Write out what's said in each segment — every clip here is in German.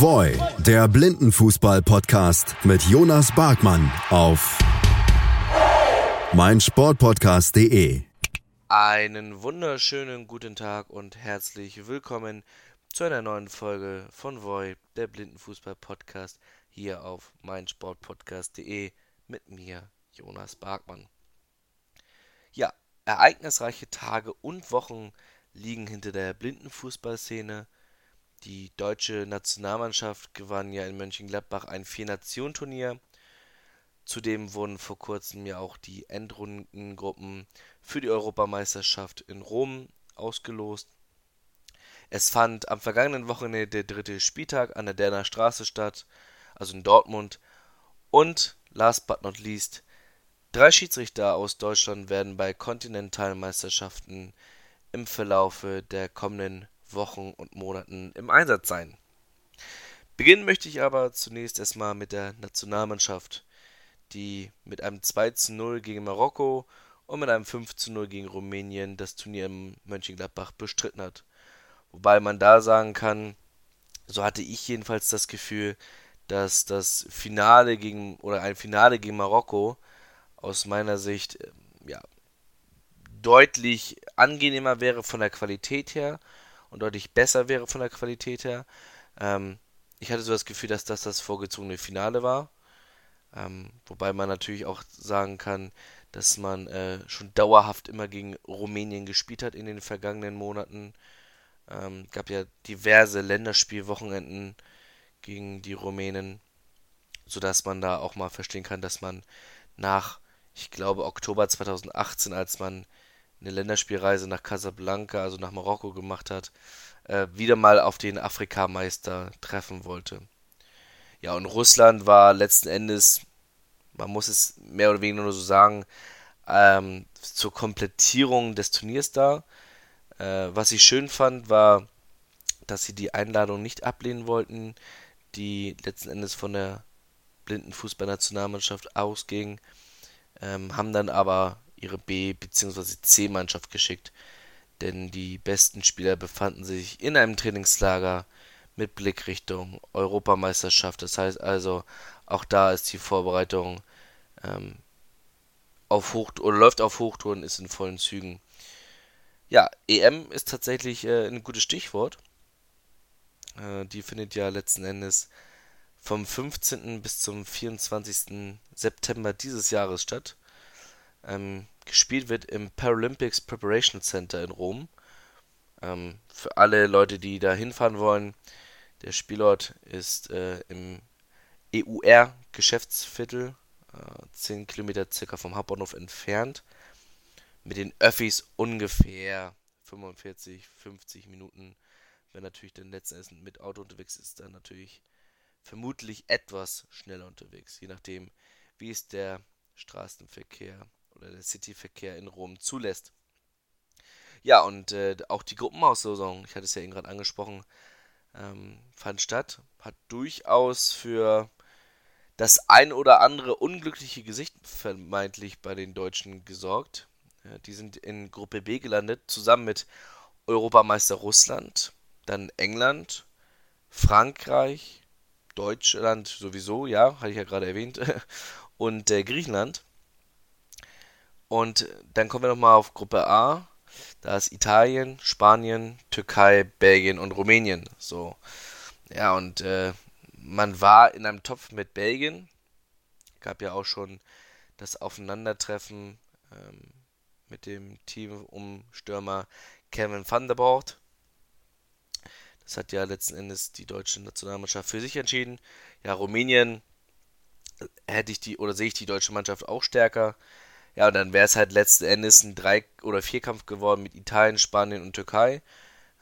Voy, der Blindenfußball-Podcast mit Jonas Barkmann auf meinsportpodcast.de. Einen wunderschönen guten Tag und herzlich willkommen zu einer neuen Folge von Voy, der Blindenfußball-Podcast hier auf meinsportpodcast.de mit mir, Jonas Barkmann. Ja, ereignisreiche Tage und Wochen liegen hinter der Blindenfußballszene. Die deutsche Nationalmannschaft gewann ja in Mönchengladbach ein Vier-Nationen-Turnier. Zudem wurden vor kurzem ja auch die Endrundengruppen für die Europameisterschaft in Rom ausgelost. Es fand am vergangenen Wochenende der dritte Spieltag an der Derner Straße statt, also in Dortmund. Und last but not least, drei Schiedsrichter aus Deutschland werden bei Kontinentalmeisterschaften im Verlaufe der kommenden Wochen und Monaten im Einsatz sein. Beginnen möchte ich aber zunächst erstmal mit der Nationalmannschaft, die mit einem 2 zu 0 gegen Marokko und mit einem 5 zu 0 gegen Rumänien das Turnier im Mönchengladbach bestritten hat. Wobei man da sagen kann, so hatte ich jedenfalls das Gefühl, dass das Finale gegen oder ein Finale gegen Marokko aus meiner Sicht ja deutlich angenehmer wäre von der Qualität her und deutlich besser wäre von der Qualität her. Ähm, ich hatte so das Gefühl, dass das das vorgezogene Finale war. Ähm, wobei man natürlich auch sagen kann, dass man äh, schon dauerhaft immer gegen Rumänien gespielt hat in den vergangenen Monaten. Ähm, gab ja diverse Länderspielwochenenden gegen die Rumänen, sodass man da auch mal verstehen kann, dass man nach, ich glaube, Oktober 2018, als man eine Länderspielreise nach Casablanca, also nach Marokko gemacht hat, äh, wieder mal auf den Afrikameister treffen wollte. Ja, und Russland war letzten Endes, man muss es mehr oder weniger nur so sagen, ähm, zur Komplettierung des Turniers da. Äh, was ich schön fand, war, dass sie die Einladung nicht ablehnen wollten, die letzten Endes von der blinden Fußballnationalmannschaft ausging, ähm, haben dann aber ihre B- bzw. C-Mannschaft geschickt, denn die besten Spieler befanden sich in einem Trainingslager mit Blick Richtung Europameisterschaft. Das heißt also, auch da ist die Vorbereitung ähm, auf Hoch oder läuft auf Hochtouren, ist in vollen Zügen. Ja, EM ist tatsächlich äh, ein gutes Stichwort. Äh, die findet ja letzten Endes vom 15. bis zum 24. September dieses Jahres statt. Ähm, gespielt wird im Paralympics Preparation Center in Rom. Ähm, für alle Leute, die da hinfahren wollen, der Spielort ist äh, im EUR Geschäftsviertel, äh, 10 Kilometer circa vom Hauptbahnhof entfernt. Mit den Öffis ungefähr 45, 50 Minuten. Wenn natürlich dann letzten mit Auto unterwegs ist, dann natürlich vermutlich etwas schneller unterwegs, je nachdem, wie es der Straßenverkehr oder der Cityverkehr in Rom zulässt. Ja, und äh, auch die Gruppenauslosung, ich hatte es ja eben gerade angesprochen, ähm, fand statt, hat durchaus für das ein oder andere unglückliche Gesicht vermeintlich bei den Deutschen gesorgt. Ja, die sind in Gruppe B gelandet, zusammen mit Europameister Russland, dann England, Frankreich, Deutschland sowieso, ja, hatte ich ja gerade erwähnt, und äh, Griechenland. Und dann kommen wir nochmal auf Gruppe A. Da ist Italien, Spanien, Türkei, Belgien und Rumänien. So. Ja, und äh, man war in einem Topf mit Belgien. Gab ja auch schon das Aufeinandertreffen ähm, mit dem Team um Stürmer Kevin van der Bort. Das hat ja letzten Endes die deutsche Nationalmannschaft für sich entschieden. Ja, Rumänien hätte ich die oder sehe ich die deutsche Mannschaft auch stärker. Ja, und dann wäre es halt letzten Endes ein Drei- oder Vierkampf geworden mit Italien, Spanien und Türkei.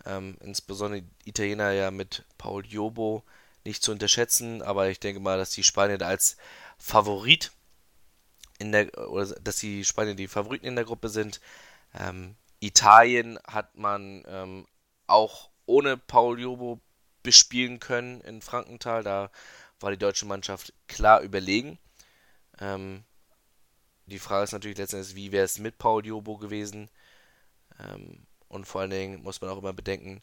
Ähm, insbesondere Italiener ja mit Paul Jobo nicht zu unterschätzen, aber ich denke mal, dass die Spanier als Favorit in der oder dass die Spanier die Favoriten in der Gruppe sind. Ähm, Italien hat man ähm, auch ohne Paul Jobo bespielen können in Frankenthal. Da war die deutsche Mannschaft klar überlegen. Ähm, die Frage ist natürlich letztendlich, wie wäre es mit Paul Jobo gewesen? Ähm, und vor allen Dingen muss man auch immer bedenken,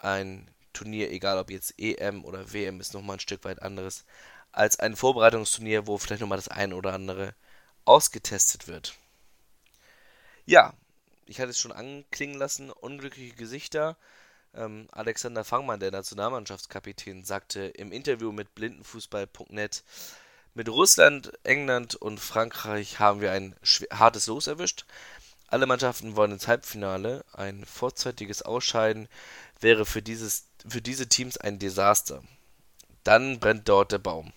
ein Turnier, egal ob jetzt EM oder WM, ist nochmal ein Stück weit anderes, als ein Vorbereitungsturnier, wo vielleicht nochmal das eine oder andere ausgetestet wird. Ja, ich hatte es schon anklingen lassen, unglückliche Gesichter. Ähm, Alexander Fangmann, der Nationalmannschaftskapitän, sagte im Interview mit blindenfußball.net, mit Russland, England und Frankreich haben wir ein hartes Los erwischt. Alle Mannschaften wollen ins Halbfinale. Ein vorzeitiges Ausscheiden wäre für, dieses, für diese Teams ein Desaster. Dann brennt dort der Baum.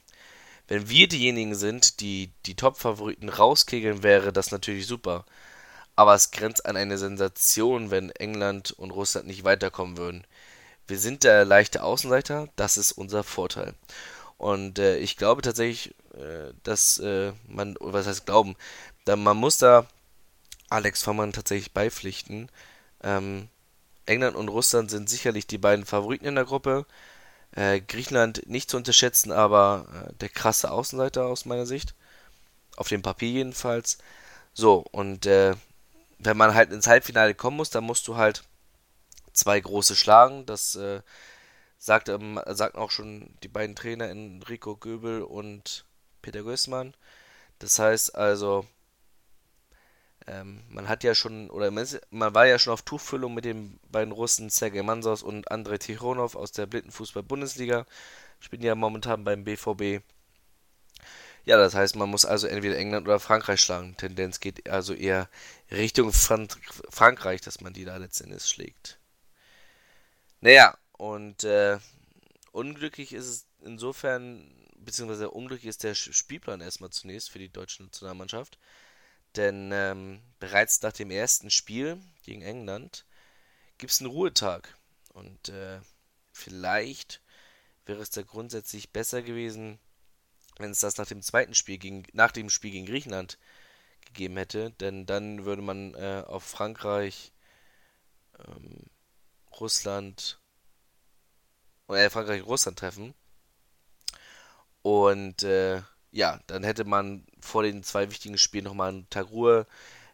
Wenn wir diejenigen sind, die die Top-Favoriten rauskegeln, wäre das natürlich super. Aber es grenzt an eine Sensation, wenn England und Russland nicht weiterkommen würden. Wir sind der leichte Außenseiter, das ist unser Vorteil. Und äh, ich glaube tatsächlich, dass äh, man, was heißt glauben, da, man muss da Alex Vormann tatsächlich beipflichten. Ähm, England und Russland sind sicherlich die beiden Favoriten in der Gruppe. Äh, Griechenland nicht zu unterschätzen, aber äh, der krasse Außenseiter aus meiner Sicht. Auf dem Papier jedenfalls. So, und äh, wenn man halt ins Halbfinale kommen muss, dann musst du halt zwei große schlagen. Das äh, sagt, ähm, sagten auch schon die beiden Trainer Enrico Göbel und Peter Gößmann. Das heißt also, ähm, man hat ja schon, oder man, ist, man, war ja schon auf Tuchfüllung mit den beiden Russen Sergei Mansos und Andrei Tichonov aus der Blindenfußball-Bundesliga. Spielen ja momentan beim BVB. Ja, das heißt, man muss also entweder England oder Frankreich schlagen. Tendenz geht also eher Richtung Frank Frankreich, dass man die da letztendlich schlägt. Naja, und äh, unglücklich ist es insofern, beziehungsweise unglücklich ist der Spielplan erstmal zunächst für die deutsche Nationalmannschaft. Denn ähm, bereits nach dem ersten Spiel gegen England gibt es einen Ruhetag. Und äh, vielleicht wäre es da grundsätzlich besser gewesen, wenn es das nach dem zweiten Spiel gegen, nach dem Spiel gegen Griechenland gegeben hätte. Denn dann würde man äh, auf Frankreich, ähm, Russland äh, Frankreich Russland treffen. Und äh, ja, dann hätte man vor den zwei wichtigen Spielen nochmal einen Tag Ruhe,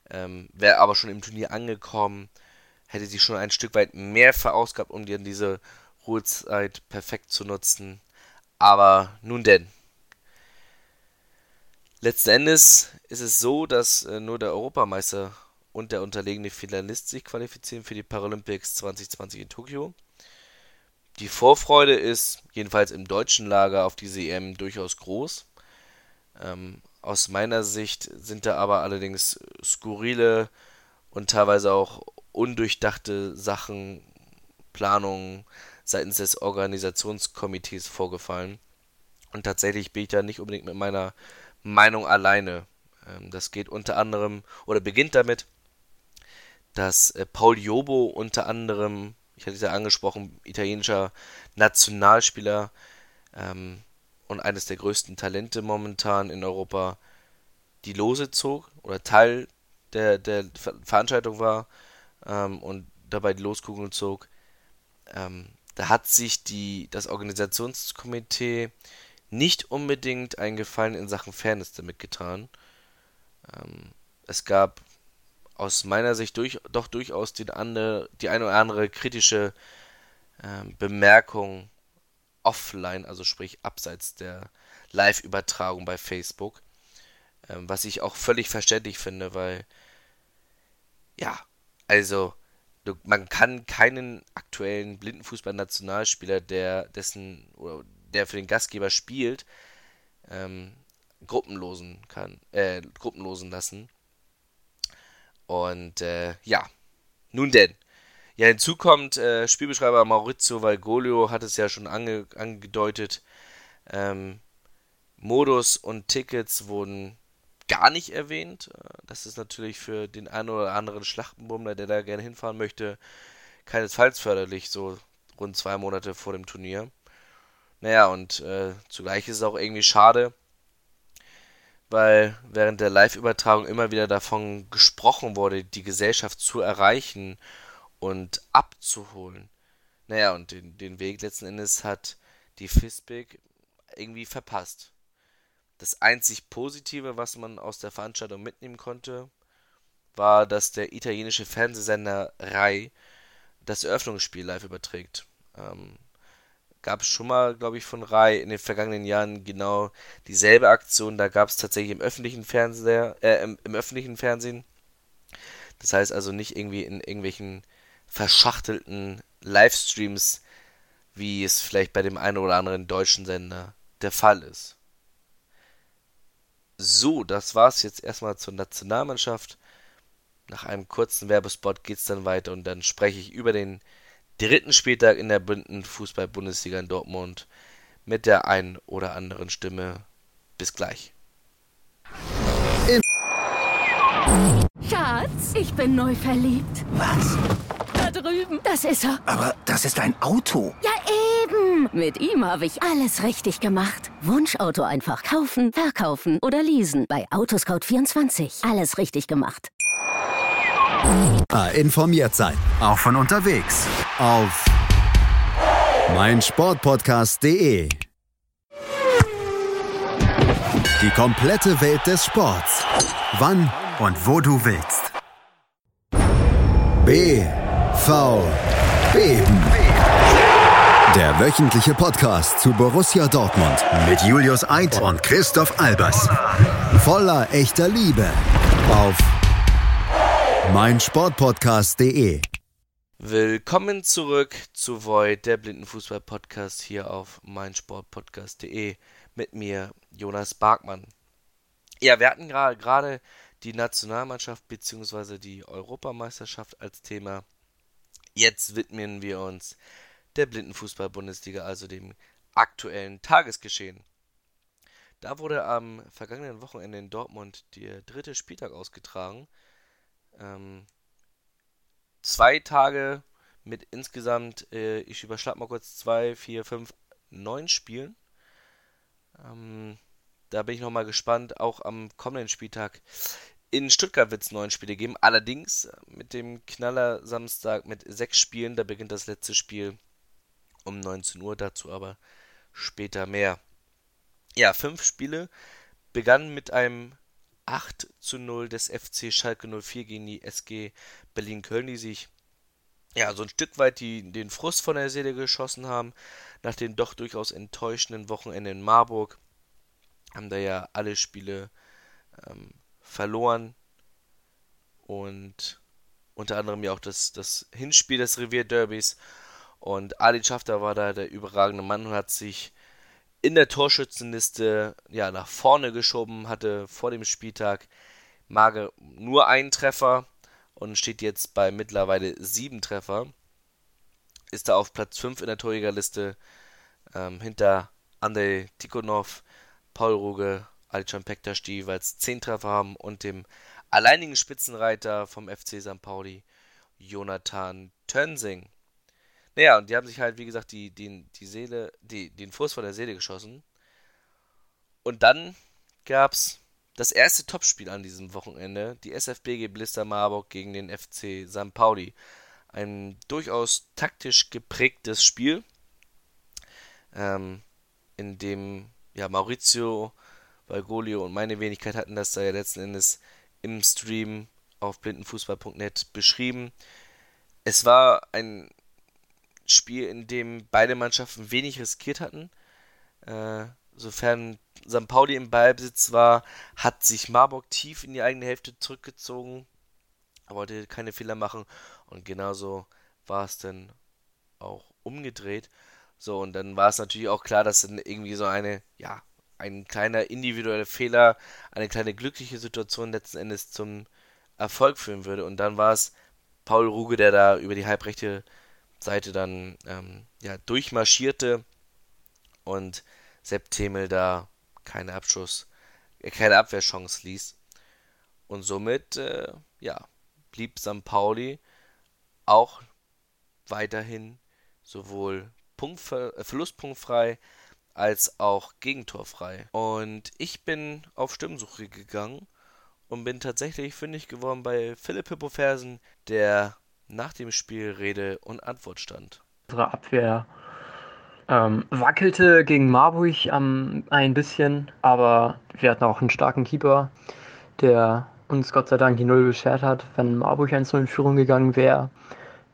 ähm, wäre aber schon im Turnier angekommen, hätte sich schon ein Stück weit mehr verausgabt, um dann diese Ruhezeit perfekt zu nutzen. Aber nun denn. Letzten Endes ist es so, dass äh, nur der Europameister und der unterlegene Finalist sich qualifizieren für die Paralympics 2020 in Tokio. Die Vorfreude ist, jedenfalls im deutschen Lager, auf diese EM durchaus groß. Ähm, aus meiner Sicht sind da aber allerdings skurrile und teilweise auch undurchdachte Sachen, Planungen seitens des Organisationskomitees vorgefallen. Und tatsächlich bin ich da nicht unbedingt mit meiner Meinung alleine. Ähm, das geht unter anderem oder beginnt damit, dass äh, Paul Jobo unter anderem ich hatte es ja angesprochen, italienischer Nationalspieler ähm, und eines der größten Talente momentan in Europa, die Lose zog oder Teil der, der Veranstaltung war ähm, und dabei die Loskugel zog. Ähm, da hat sich die, das Organisationskomitee nicht unbedingt einen Gefallen in Sachen Fairness damit getan. Ähm, es gab aus meiner Sicht durch, doch durchaus den andere, die eine oder andere kritische äh, Bemerkung offline, also sprich abseits der Live-Übertragung bei Facebook, äh, was ich auch völlig verständlich finde, weil ja, also du, man kann keinen aktuellen Blindenfußball-Nationalspieler, der dessen oder der für den Gastgeber spielt, ähm, gruppenlosen kann, äh, gruppenlosen lassen und äh, ja, nun denn. Ja, hinzu kommt äh, Spielbeschreiber Maurizio Valgolio hat es ja schon ange angedeutet. Ähm, Modus und Tickets wurden gar nicht erwähnt. Äh, das ist natürlich für den einen oder anderen Schlachtenbummler, der da gerne hinfahren möchte, keinesfalls förderlich, so rund zwei Monate vor dem Turnier. Naja, und äh, zugleich ist es auch irgendwie schade, weil während der Live-Übertragung immer wieder davon gesprochen wurde, die Gesellschaft zu erreichen und abzuholen. Naja, und den, den Weg letzten Endes hat die FISBIC irgendwie verpasst. Das einzig Positive, was man aus der Veranstaltung mitnehmen konnte, war, dass der italienische Fernsehsender RAI das Eröffnungsspiel live überträgt. Ähm, gab es schon mal, glaube ich, von Rai in den vergangenen Jahren genau dieselbe Aktion. Da gab es tatsächlich im öffentlichen Fernseher, äh, im, im, öffentlichen Fernsehen. Das heißt also nicht irgendwie in irgendwelchen verschachtelten Livestreams, wie es vielleicht bei dem einen oder anderen deutschen Sender der Fall ist. So, das war's jetzt erstmal zur Nationalmannschaft. Nach einem kurzen Werbespot geht's dann weiter und dann spreche ich über den dritten Spieltag in der Fußball-Bundesliga in Dortmund mit der einen oder anderen Stimme. Bis gleich. Schatz, ich bin neu verliebt. Was? Da drüben. Das ist er. Aber das ist ein Auto. Ja, eben. Mit ihm habe ich alles richtig gemacht. Wunschauto einfach kaufen, verkaufen oder leasen. Bei Autoscout24. Alles richtig gemacht. Ah, informiert sein. Auch von unterwegs. Auf meinsportpodcast.de. Die komplette Welt des Sports. Wann und wo du willst. B. V. Beben. Der wöchentliche Podcast zu Borussia Dortmund mit Julius Eid und Christoph Albers. Voller echter Liebe. Auf meinsportpodcast.de. Willkommen zurück zu Void, der Blindenfußball-Podcast hier auf meinsportpodcast.de mit mir, Jonas Barkmann. Ja, wir hatten gerade die Nationalmannschaft bzw. die Europameisterschaft als Thema. Jetzt widmen wir uns der Blindenfußball-Bundesliga, also dem aktuellen Tagesgeschehen. Da wurde am vergangenen Wochenende in Dortmund der dritte Spieltag ausgetragen ähm, zwei Tage mit insgesamt, äh, ich überschlag mal kurz, zwei, vier, fünf, neun Spielen. Ähm, da bin ich nochmal gespannt. Auch am kommenden Spieltag in Stuttgart wird es neun Spiele geben. Allerdings mit dem Knaller Samstag mit sechs Spielen. Da beginnt das letzte Spiel um 19 Uhr. Dazu aber später mehr. Ja, fünf Spiele begannen mit einem 8 zu 0 des FC Schalke 04 gegen die SG Berlin-Köln, die sich ja so ein Stück weit die, den Frust von der Seele geschossen haben, nach dem doch durchaus enttäuschenden Wochenende in Marburg. Haben da ja alle Spiele ähm, verloren und unter anderem ja auch das, das Hinspiel des Revierderbys. Und Ali Schafter war da der überragende Mann und hat sich in der Torschützenliste ja, nach vorne geschoben, hatte vor dem Spieltag Mage nur einen Treffer und steht jetzt bei mittlerweile sieben Treffer. Ist da auf Platz 5 in der Torjägerliste ähm, hinter Andrei Tikhonov, Paul Ruge, Alcan Pektas, die jeweils 10 Treffer haben und dem alleinigen Spitzenreiter vom FC St. Pauli, Jonathan Tönsing. Naja, und die haben sich halt, wie gesagt, die, die, die Seele, die, den Fuß von der Seele geschossen. Und dann gab's das erste Topspiel an diesem Wochenende, die SFBG Blister Marburg gegen den FC St. Pauli. Ein durchaus taktisch geprägtes Spiel, ähm, in dem ja, Maurizio Valgolio und meine Wenigkeit hatten das da ja letzten Endes im Stream auf blindenfußball.net beschrieben. Es war ein Spiel, in dem beide Mannschaften wenig riskiert hatten. Äh, sofern St. Pauli im Ballbesitz war, hat sich Marburg tief in die eigene Hälfte zurückgezogen, wollte keine Fehler machen und genauso war es dann auch umgedreht. So, und dann war es natürlich auch klar, dass dann irgendwie so eine, ja, ein kleiner individueller Fehler, eine kleine glückliche Situation letzten Endes zum Erfolg führen würde. Und dann war es Paul Ruge, der da über die halbrechte Seite dann ähm, ja, durchmarschierte und Sepp Themel da keine Abschuss, äh, keine Abwehrchance ließ. Und somit, äh, ja, blieb St. Pauli auch weiterhin sowohl Punktver äh, Verlustpunktfrei als auch gegentorfrei. Und ich bin auf Stimmsuche gegangen und bin tatsächlich fündig geworden bei Philipp Hippofersen, der nach dem Spiel Rede und Antwort stand. Unsere Abwehr ähm, wackelte gegen Marburg ähm, ein bisschen, aber wir hatten auch einen starken Keeper, der uns Gott sei Dank die Null beschert hat. Wenn Marburg 1-0 in Führung gegangen wäre,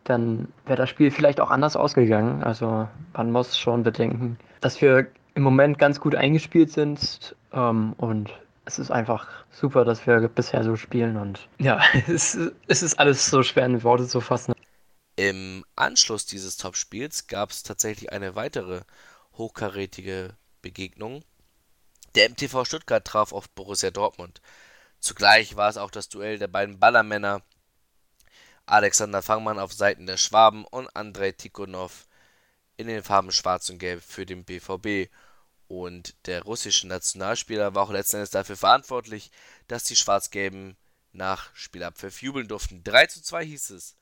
dann wäre das Spiel vielleicht auch anders ausgegangen. Also man muss schon bedenken, dass wir im Moment ganz gut eingespielt sind ähm, und es ist einfach super, dass wir bisher so spielen und ja, es, es ist alles so schwer in Worte zu fassen. Im Anschluss dieses Topspiels gab es tatsächlich eine weitere hochkarätige Begegnung. Der MTV Stuttgart traf auf Borussia Dortmund. Zugleich war es auch das Duell der beiden Ballermänner Alexander Fangmann auf Seiten der Schwaben und Andrei Tikhonov in den Farben Schwarz und Gelb für den BVB. Und der russische Nationalspieler war auch letzten Endes dafür verantwortlich, dass die Schwarz-Gelben nach Spielabpfiff jubeln durften. 3 zu 2 hieß es.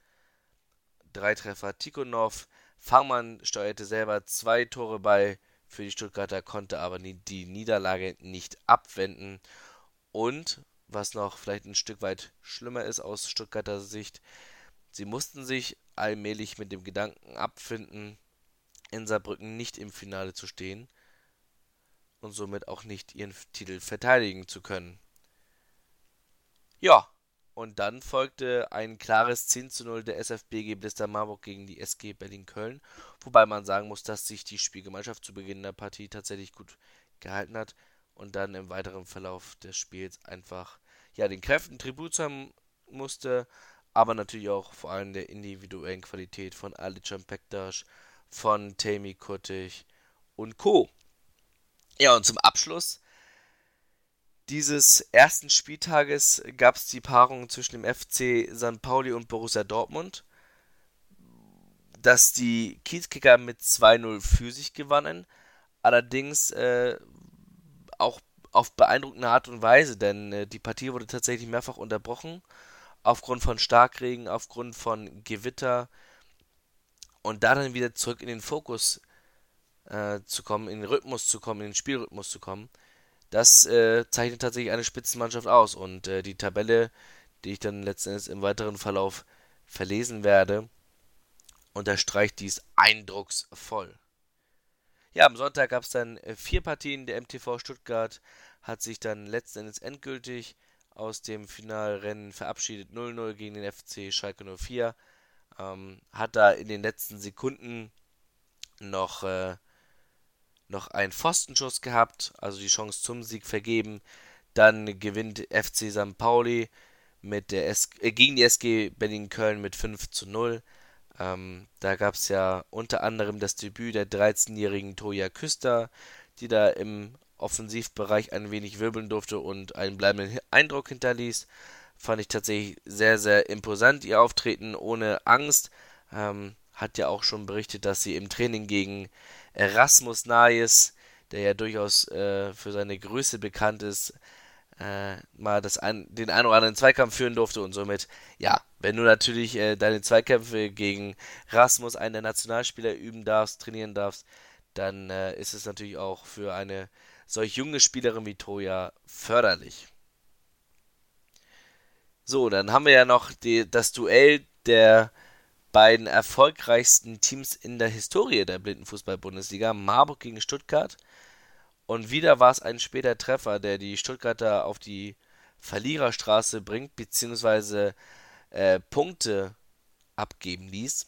Drei Treffer Tikhonov. Fangmann steuerte selber zwei Tore bei für die Stuttgarter, konnte aber die Niederlage nicht abwenden. Und, was noch vielleicht ein Stück weit schlimmer ist aus Stuttgarter Sicht, sie mussten sich allmählich mit dem Gedanken abfinden, in Saarbrücken nicht im Finale zu stehen und somit auch nicht ihren Titel verteidigen zu können. Ja, und dann folgte ein klares 10 zu 0 der SFBG Blister Marburg gegen die SG Berlin-Köln, wobei man sagen muss, dass sich die Spielgemeinschaft zu Beginn der Partie tatsächlich gut gehalten hat und dann im weiteren Verlauf des Spiels einfach ja den Kräften Tribut zahlen musste, aber natürlich auch vor allem der individuellen Qualität von Alican Pektas, von Tammy Kuttig und Co. Ja, und zum Abschluss dieses ersten Spieltages gab es die Paarung zwischen dem FC St. Pauli und Borussia Dortmund, dass die Kiezkicker mit 2-0 für sich gewannen, allerdings äh, auch auf beeindruckende Art und Weise, denn äh, die Partie wurde tatsächlich mehrfach unterbrochen, aufgrund von Starkregen, aufgrund von Gewitter und da dann wieder zurück in den Fokus äh, zu kommen, in den Rhythmus zu kommen, in den Spielrhythmus zu kommen, das äh, zeichnet tatsächlich eine Spitzenmannschaft aus. Und äh, die Tabelle, die ich dann letztendlich im weiteren Verlauf verlesen werde, unterstreicht dies eindrucksvoll. Ja, am Sonntag gab es dann äh, vier Partien. Der MTV Stuttgart hat sich dann letztendlich endgültig aus dem Finalrennen verabschiedet. 0-0 gegen den FC Schalke 04. Ähm, hat da in den letzten Sekunden noch äh, noch einen Pfostenschuss gehabt, also die Chance zum Sieg vergeben. Dann gewinnt FC St. Pauli mit der S äh, gegen die SG Berlin-Köln mit 5 zu 0. Ähm, da gab es ja unter anderem das Debüt der 13-jährigen Toja Küster, die da im Offensivbereich ein wenig wirbeln durfte und einen bleibenden Eindruck hinterließ. Fand ich tatsächlich sehr, sehr imposant, ihr Auftreten ohne Angst. Ähm, hat ja auch schon berichtet, dass sie im Training gegen Erasmus Nayes, der ja durchaus äh, für seine Größe bekannt ist, äh, mal das ein, den einen oder anderen Zweikampf führen durfte und somit, ja, wenn du natürlich äh, deine Zweikämpfe gegen Rasmus, einen der Nationalspieler, üben darfst, trainieren darfst, dann äh, ist es natürlich auch für eine solch junge Spielerin wie Toya förderlich. So, dann haben wir ja noch die, das Duell der beiden erfolgreichsten Teams in der Historie der Blindenfußball-Bundesliga, Marburg gegen Stuttgart. Und wieder war es ein später Treffer, der die Stuttgarter auf die Verliererstraße bringt, beziehungsweise äh, Punkte abgeben ließ.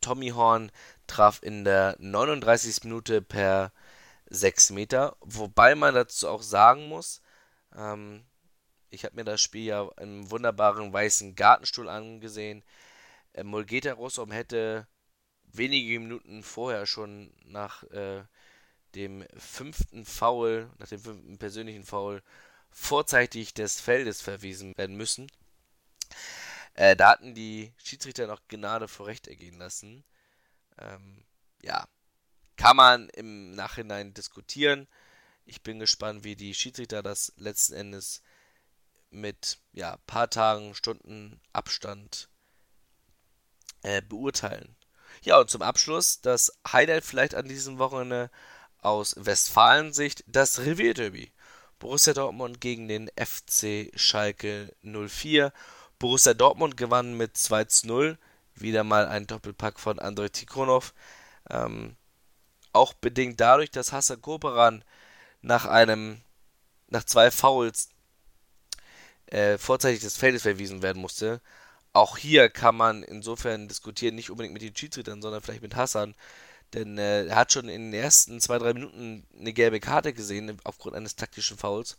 Tommy Horn traf in der 39. Minute per 6 Meter, wobei man dazu auch sagen muss, ähm, ich habe mir das Spiel ja im wunderbaren weißen Gartenstuhl angesehen. Äh, Mulgeta Rossom hätte wenige Minuten vorher schon nach äh, dem fünften Foul, nach dem fünften persönlichen Foul, vorzeitig des Feldes verwiesen werden müssen. Äh, da hatten die Schiedsrichter noch Gnade vor Recht ergehen lassen. Ähm, ja, kann man im Nachhinein diskutieren. Ich bin gespannt, wie die Schiedsrichter das letzten Endes mit ja paar Tagen, Stunden Abstand äh, beurteilen. Ja, und zum Abschluss das Highlight vielleicht an diesem Wochenende aus Westfalensicht, das Revierderby. Borussia Dortmund gegen den FC Schalke 04. Borussia Dortmund gewann mit 2 zu 0. Wieder mal ein Doppelpack von Andrei Tikhonov. Ähm, auch bedingt dadurch, dass Hassan Koperan nach einem, nach zwei Fouls äh, vorzeitig des Feldes verwiesen werden musste. Auch hier kann man insofern diskutieren, nicht unbedingt mit den Schiedsrichtern, sondern vielleicht mit Hassan. Denn äh, er hat schon in den ersten zwei, drei Minuten eine gelbe Karte gesehen, aufgrund eines taktischen Fouls.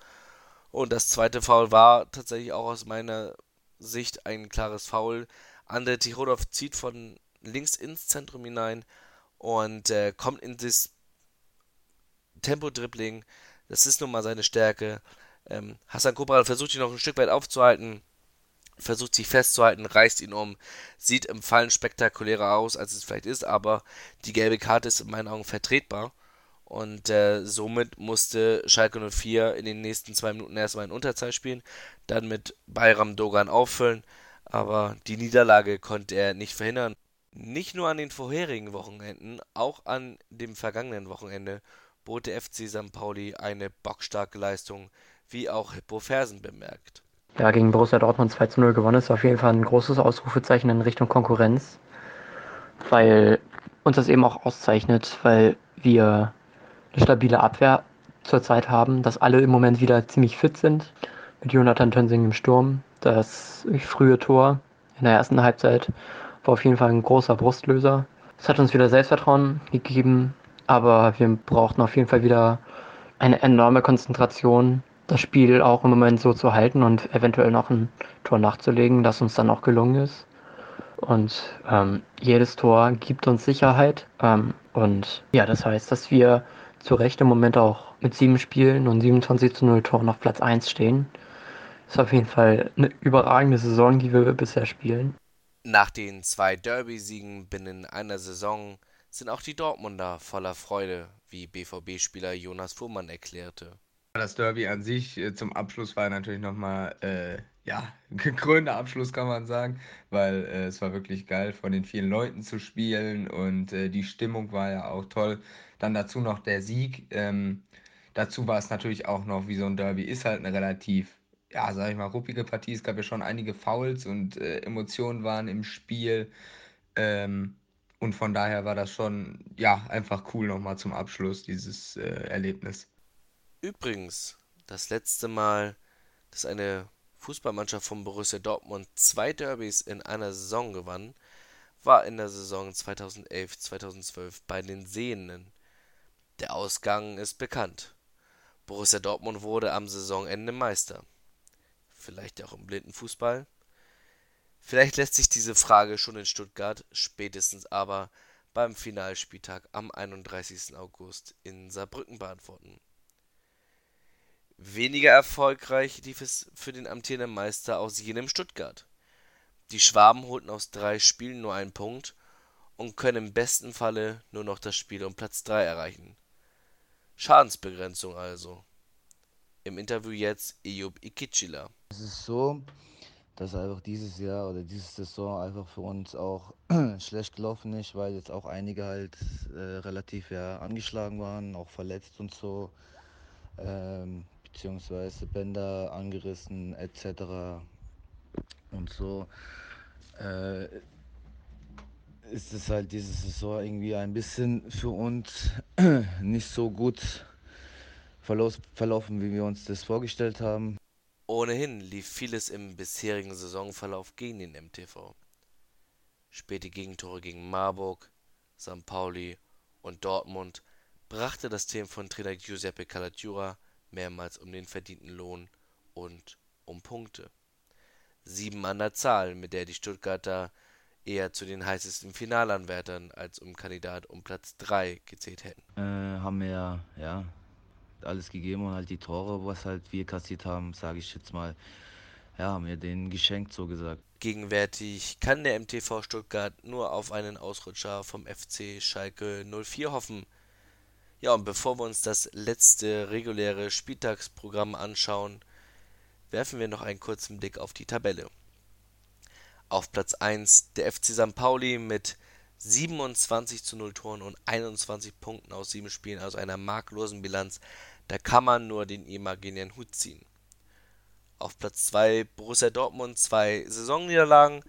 Und das zweite Foul war tatsächlich auch aus meiner Sicht ein klares Foul. Andrei Tichodov zieht von links ins Zentrum hinein und äh, kommt in das Tempo-Dribbling. Das ist nun mal seine Stärke. Ähm, Hassan Kubral versucht ihn noch ein Stück weit aufzuhalten, versucht sich festzuhalten, reißt ihn um, sieht im Fallen spektakulärer aus, als es vielleicht ist, aber die gelbe Karte ist in meinen Augen vertretbar. Und äh, somit musste Schalke 04 in den nächsten zwei Minuten erstmal in Unterzahl spielen, dann mit Bayram Dogan auffüllen, aber die Niederlage konnte er nicht verhindern. Nicht nur an den vorherigen Wochenenden, auch an dem vergangenen Wochenende bot der FC St. Pauli eine bockstarke Leistung, wie auch Hippo Fersen bemerkt. Ja, gegen Borussia Dortmund 2 zu 0 gewonnen ist auf jeden Fall ein großes Ausrufezeichen in Richtung Konkurrenz, weil uns das eben auch auszeichnet, weil wir eine stabile Abwehr zurzeit haben, dass alle im Moment wieder ziemlich fit sind. Mit Jonathan Tönsing im Sturm. Das frühe Tor in der ersten Halbzeit war auf jeden Fall ein großer Brustlöser. Es hat uns wieder Selbstvertrauen gegeben, aber wir brauchten auf jeden Fall wieder eine enorme Konzentration, das Spiel auch im Moment so zu halten und eventuell noch ein Tor nachzulegen, das uns dann auch gelungen ist. Und ähm, jedes Tor gibt uns Sicherheit. Ähm, und ja, das heißt, dass wir zu Recht im Moment auch mit sieben Spielen und 27 zu 0 Toren auf Platz 1 stehen. Ist auf jeden Fall eine überragende Saison, die wir bisher spielen. Nach den zwei Derby-Siegen binnen einer Saison sind auch die Dortmunder voller Freude, wie BVB-Spieler Jonas Fuhrmann erklärte. Das Derby an sich äh, zum Abschluss war natürlich nochmal, äh, ja, gekrönter Abschluss kann man sagen, weil äh, es war wirklich geil, von den vielen Leuten zu spielen und äh, die Stimmung war ja auch toll. Dann dazu noch der Sieg. Ähm, dazu war es natürlich auch noch, wie so ein Derby ist, halt eine relativ, ja, sag ich mal, ruppige Partie. Es gab ja schon einige Fouls und äh, Emotionen waren im Spiel. Ähm, und von daher war das schon, ja, einfach cool nochmal zum Abschluss, dieses äh, Erlebnis. Übrigens, das letzte Mal, dass eine Fußballmannschaft von Borussia Dortmund zwei Derbys in einer Saison gewann, war in der Saison 2011-2012 bei den Sehenden. Der Ausgang ist bekannt. Borussia Dortmund wurde am Saisonende Meister. Vielleicht auch im blinden Fußball? Vielleicht lässt sich diese Frage schon in Stuttgart, spätestens aber beim Finalspieltag am 31. August in Saarbrücken beantworten. Weniger erfolgreich lief es für den amtierenden Meister aus jenem Stuttgart. Die Schwaben holten aus drei Spielen nur einen Punkt und können im besten Falle nur noch das Spiel um Platz 3 erreichen. Schadensbegrenzung also. Im Interview jetzt Eyüp Ikicila. Es ist so, dass einfach dieses Jahr oder diese Saison einfach für uns auch schlecht gelaufen ist, weil jetzt auch einige halt äh, relativ ja angeschlagen waren, auch verletzt und so. Ähm, beziehungsweise Bänder angerissen etc. Und so äh, ist es halt diese Saison irgendwie ein bisschen für uns nicht so gut verlaufen, wie wir uns das vorgestellt haben. Ohnehin lief vieles im bisherigen Saisonverlauf gegen den MTV. Späte Gegentore gegen Marburg, St. Pauli und Dortmund brachte das Team von Trainer Giuseppe Calatura mehrmals um den verdienten Lohn und um Punkte. Sieben an der Zahl, mit der die Stuttgarter eher zu den heißesten Finalanwärtern als um Kandidat um Platz 3 gezählt hätten. Äh, haben wir ja alles gegeben und halt die Tore, was halt wir kassiert haben, sage ich jetzt mal, ja, haben wir denen geschenkt, so gesagt. Gegenwärtig kann der MTV Stuttgart nur auf einen Ausrutscher vom FC Schalke 04 hoffen. Ja, und bevor wir uns das letzte reguläre Spieltagsprogramm anschauen, werfen wir noch einen kurzen Blick auf die Tabelle. Auf Platz 1 der FC St. Pauli mit 27 zu 0 Toren und 21 Punkten aus 7 Spielen, also einer marklosen Bilanz. Da kann man nur den imaginären Hut ziehen. Auf Platz 2 Borussia Dortmund, zwei Saisonniederlagen,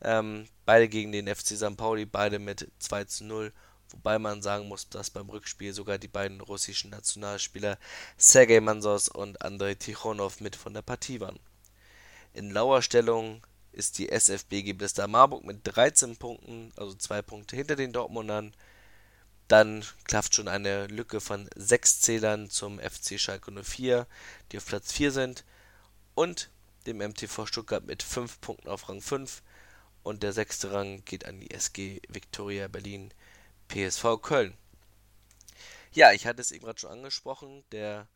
ähm, beide gegen den FC St. Pauli, beide mit 2 zu 0 wobei man sagen muss, dass beim Rückspiel sogar die beiden russischen Nationalspieler Sergei Mansos und Andrei Tichonov mit von der Partie waren. In lauer Stellung ist die SFBG Blister Marburg mit 13 Punkten, also zwei Punkte hinter den Dortmundern. Dann klafft schon eine Lücke von sechs Zählern zum FC Schalke 04, die auf Platz 4 sind. Und dem MTV Stuttgart mit 5 Punkten auf Rang 5. Und der sechste Rang geht an die SG Viktoria Berlin PSV Köln. Ja, ich hatte es eben gerade schon angesprochen, der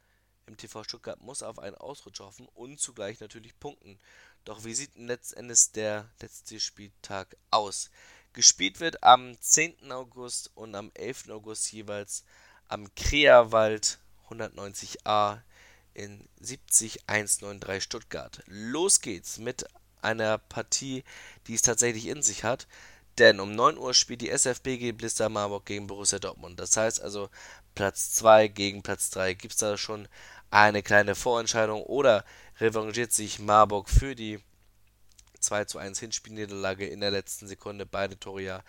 MTV Stuttgart muss auf einen Ausrutscher hoffen und zugleich natürlich punkten. Doch wie sieht letzten Endes der letzte Spieltag aus? Gespielt wird am 10. August und am 11. August jeweils am Kreawald 190a in 70193 Stuttgart. Los geht's mit einer Partie, die es tatsächlich in sich hat. Denn um 9 Uhr spielt die SFBG Blister Marburg gegen Borussia Dortmund. Das heißt also Platz 2 gegen Platz 3. Gibt es da schon eine kleine Vorentscheidung oder revanchiert sich Marburg für die 2 zu 1 Hinspielniederlage in der letzten Sekunde beide Tore ja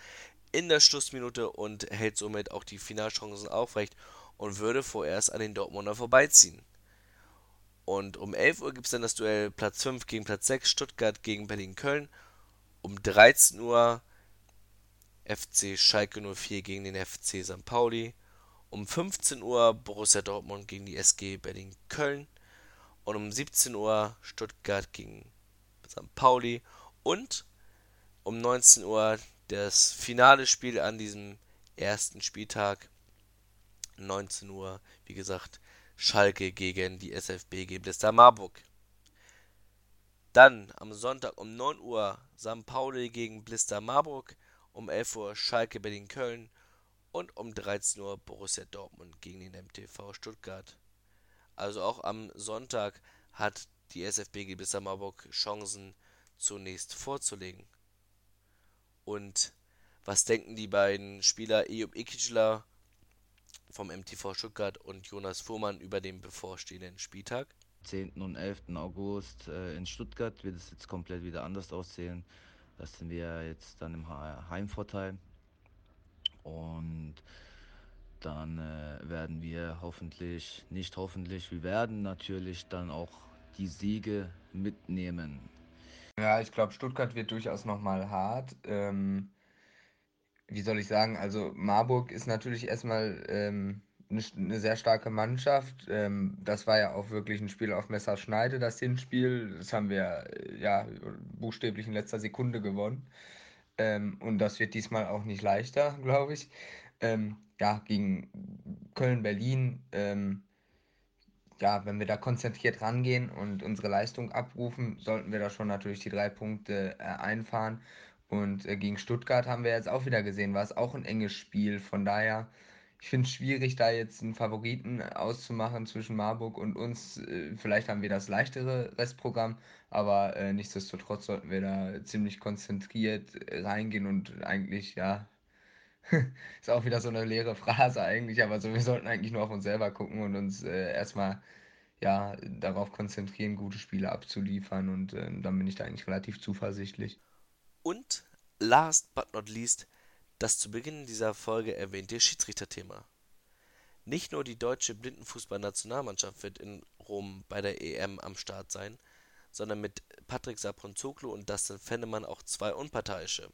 in der Schlussminute und hält somit auch die Finalchancen aufrecht und würde vorerst an den Dortmunder vorbeiziehen. Und um 11 Uhr gibt es dann das Duell Platz 5 gegen Platz 6, Stuttgart gegen Berlin-Köln. Um 13 Uhr FC Schalke 04 gegen den FC St. Pauli. Um 15 Uhr Borussia Dortmund gegen die SG Berlin-Köln. Und um 17 Uhr Stuttgart gegen St. Pauli. Und um 19 Uhr das finale Spiel an diesem ersten Spieltag. 19 Uhr, wie gesagt, Schalke gegen die SFBG Blister Marburg. Dann am Sonntag um 9 Uhr St. Pauli gegen Blister Marburg, um 11 Uhr Schalke Berlin Köln und um 13 Uhr Borussia Dortmund gegen den MTV Stuttgart. Also auch am Sonntag hat die SFBG Blister Marburg Chancen zunächst vorzulegen. Und was denken die beiden Spieler Ejup Ikicler vom MTV Stuttgart und Jonas Fuhrmann über den bevorstehenden Spieltag? 10. und 11. August äh, in Stuttgart wird es jetzt komplett wieder anders aussehen. Da sind wir jetzt dann im Heimvorteil. Und dann äh, werden wir hoffentlich, nicht hoffentlich, wir werden natürlich dann auch die Siege mitnehmen. Ja, ich glaube, Stuttgart wird durchaus nochmal hart. Ähm, wie soll ich sagen? Also Marburg ist natürlich erstmal ähm, eine, eine sehr starke Mannschaft. Ähm, das war ja auch wirklich ein Spiel auf Messerschneide, das Hinspiel. Das haben wir äh, ja buchstäblich in letzter Sekunde gewonnen. Ähm, und das wird diesmal auch nicht leichter, glaube ich. Ähm, ja, gegen Köln, Berlin. Ähm, ja, wenn wir da konzentriert rangehen und unsere Leistung abrufen, sollten wir da schon natürlich die drei Punkte äh, einfahren. Und äh, gegen Stuttgart haben wir jetzt auch wieder gesehen, war es auch ein enges Spiel. Von daher, ich finde es schwierig, da jetzt einen Favoriten auszumachen zwischen Marburg und uns. Äh, vielleicht haben wir das leichtere Restprogramm, aber äh, nichtsdestotrotz sollten wir da ziemlich konzentriert äh, reingehen und eigentlich, ja, ist auch wieder so eine leere Phrase eigentlich, aber so, wir sollten eigentlich nur auf uns selber gucken und uns äh, erstmal ja, darauf konzentrieren, gute Spiele abzuliefern und äh, dann bin ich da eigentlich relativ zuversichtlich. Und last but not least, das zu Beginn dieser Folge erwähnte Schiedsrichterthema. Nicht nur die deutsche Blindenfußballnationalmannschaft wird in Rom bei der EM am Start sein, sondern mit Patrick Sapronzoglu und Dustin Fennemann auch zwei Unparteiische.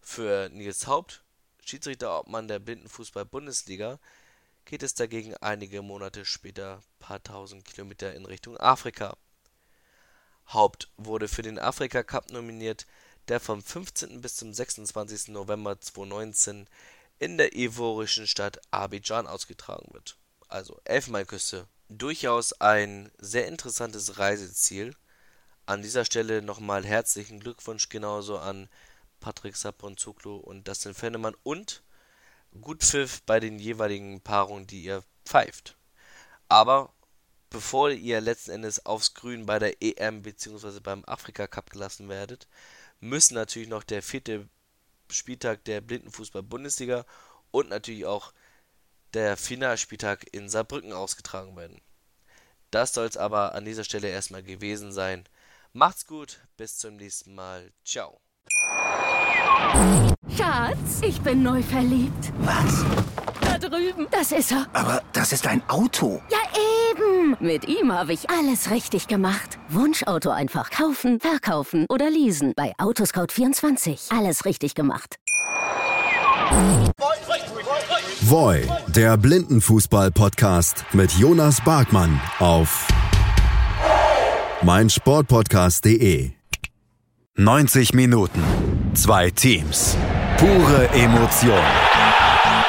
Für Nils Haupt, Schiedsrichterobmann der Blindenfußball-Bundesliga, geht es dagegen einige Monate später paar tausend Kilometer in Richtung Afrika. Haupt wurde für den Afrika Cup nominiert, der vom 15. bis zum 26. November 2019 in der ivorischen Stadt Abidjan ausgetragen wird. Also Elfenbeinküste. Durchaus ein sehr interessantes Reiseziel. An dieser Stelle nochmal herzlichen Glückwunsch genauso an Patrick Saponzoglu und Dustin Fennemann und gut Pfiff bei den jeweiligen Paarungen, die ihr pfeift. Aber bevor ihr letzten Endes aufs Grün bei der EM bzw. beim Afrika Cup gelassen werdet, müssen natürlich noch der vierte Spieltag der Blindenfußball-Bundesliga und natürlich auch der Finalspieltag in Saarbrücken ausgetragen werden. Das soll es aber an dieser Stelle erstmal gewesen sein. Macht's gut, bis zum nächsten Mal. Ciao. Schatz, ich bin neu verliebt. Was? Drüben. Das ist er. Aber das ist ein Auto. Ja, eben. Mit ihm habe ich alles richtig gemacht. Wunschauto einfach kaufen, verkaufen oder leasen. Bei Autoscout24. Alles richtig gemacht. Voy, der Blindenfußball-Podcast mit Jonas Barkmann auf meinsportpodcast.de. 90 Minuten, zwei Teams, pure Emotion.